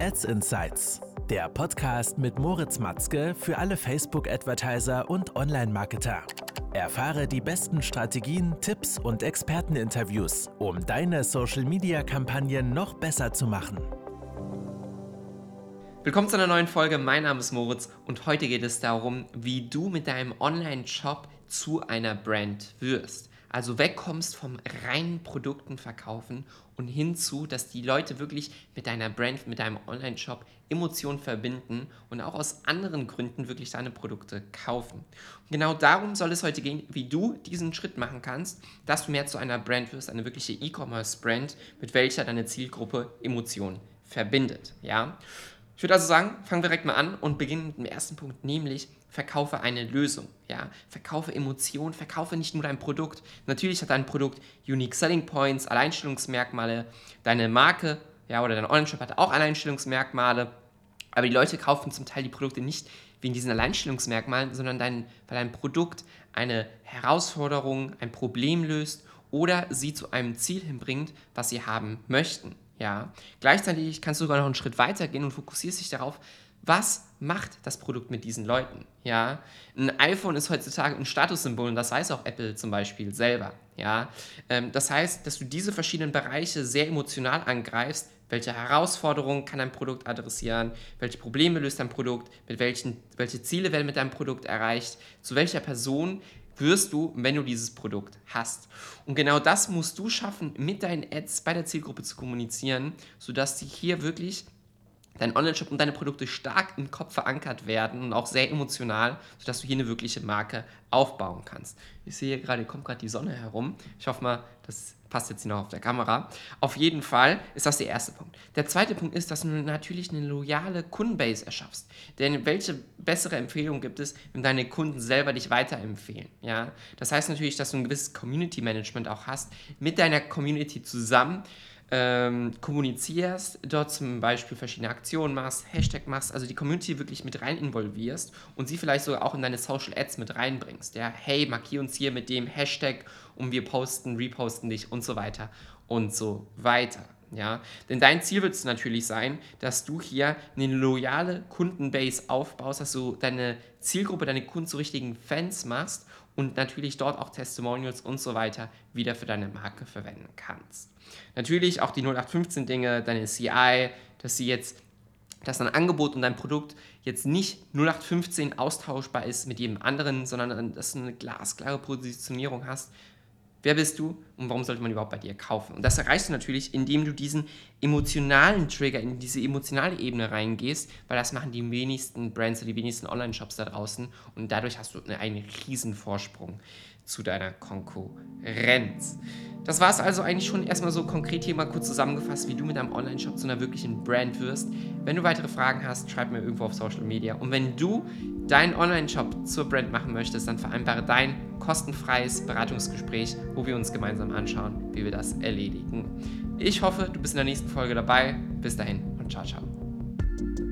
Ads Insights, der Podcast mit Moritz Matzke für alle Facebook-Advertiser und Online-Marketer. Erfahre die besten Strategien, Tipps und Experteninterviews, um deine Social-Media-Kampagnen noch besser zu machen. Willkommen zu einer neuen Folge. Mein Name ist Moritz und heute geht es darum, wie du mit deinem Online-Shop zu einer Brand wirst. Also wegkommst vom reinen Produkten verkaufen und hinzu, dass die Leute wirklich mit deiner Brand, mit deinem Online-Shop Emotionen verbinden und auch aus anderen Gründen wirklich deine Produkte kaufen. Und genau darum soll es heute gehen, wie du diesen Schritt machen kannst, dass du mehr zu einer Brand wirst, eine wirkliche E-Commerce-Brand, mit welcher deine Zielgruppe Emotionen verbindet. Ja? Ich würde also sagen, fangen wir direkt mal an und beginnen mit dem ersten Punkt, nämlich verkaufe eine Lösung. Ja? Verkaufe Emotionen, verkaufe nicht nur dein Produkt. Natürlich hat dein Produkt Unique Selling Points, Alleinstellungsmerkmale. Deine Marke ja, oder dein Online-Shop hat auch Alleinstellungsmerkmale. Aber die Leute kaufen zum Teil die Produkte nicht wegen diesen Alleinstellungsmerkmalen, sondern dein, weil dein Produkt eine Herausforderung, ein Problem löst oder sie zu einem Ziel hinbringt, was sie haben möchten. Ja. Gleichzeitig kannst du sogar noch einen Schritt weiter gehen und fokussierst dich darauf, was macht das Produkt mit diesen Leuten? Ja, ein iPhone ist heutzutage ein Statussymbol und das weiß auch Apple zum Beispiel selber. Ja, ähm, das heißt, dass du diese verschiedenen Bereiche sehr emotional angreifst. Welche Herausforderungen kann dein Produkt adressieren? Welche Probleme löst dein Produkt? Mit welchen, welche Ziele werden mit deinem Produkt erreicht? Zu welcher Person wirst du, wenn du dieses Produkt hast. Und genau das musst du schaffen, mit deinen Ads bei der Zielgruppe zu kommunizieren, sodass sie hier wirklich dein Online-Shop und deine Produkte stark im Kopf verankert werden und auch sehr emotional, sodass du hier eine wirkliche Marke aufbauen kannst. Ich sehe hier gerade, kommt gerade die Sonne herum. Ich hoffe mal, das passt jetzt hier noch auf der Kamera. Auf jeden Fall ist das der erste Punkt. Der zweite Punkt ist, dass du natürlich eine loyale Kundenbase erschaffst. Denn welche bessere Empfehlung gibt es, wenn deine Kunden selber dich weiterempfehlen? Ja? Das heißt natürlich, dass du ein gewisses Community-Management auch hast, mit deiner Community zusammen ähm, kommunizierst, dort zum Beispiel verschiedene Aktionen machst, Hashtag machst, also die Community wirklich mit rein involvierst und sie vielleicht sogar auch in deine Social Ads mit reinbringst. Ja, hey, markier uns hier mit dem Hashtag und wir posten, reposten dich und so weiter und so weiter. Ja, denn dein Ziel wird es natürlich sein, dass du hier eine loyale Kundenbase aufbaust, dass du deine Zielgruppe, deine Kunden zu richtigen Fans machst und natürlich dort auch Testimonials und so weiter wieder für deine Marke verwenden kannst. Natürlich auch die 0815 Dinge, deine CI, dass sie jetzt dass dein Angebot und dein Produkt jetzt nicht 0815 austauschbar ist mit jedem anderen, sondern dass du eine glasklare Positionierung hast, Wer bist du und warum sollte man überhaupt bei dir kaufen? Und das erreichst du natürlich, indem du diesen emotionalen Trigger, in diese emotionale Ebene reingehst, weil das machen die wenigsten Brands oder die wenigsten Online-Shops da draußen und dadurch hast du einen riesen Vorsprung zu deiner Konkurrenz. Das war es also eigentlich schon erstmal so konkret hier mal kurz zusammengefasst, wie du mit deinem Online-Shop zu einer wirklichen Brand wirst. Wenn du weitere Fragen hast, schreib mir irgendwo auf Social Media. Und wenn du deinen Online-Shop zur Brand machen möchtest, dann vereinbare dein kostenfreies Beratungsgespräch, wo wir uns gemeinsam anschauen, wie wir das erledigen. Ich hoffe, du bist in der nächsten Folge dabei. Bis dahin und ciao, ciao.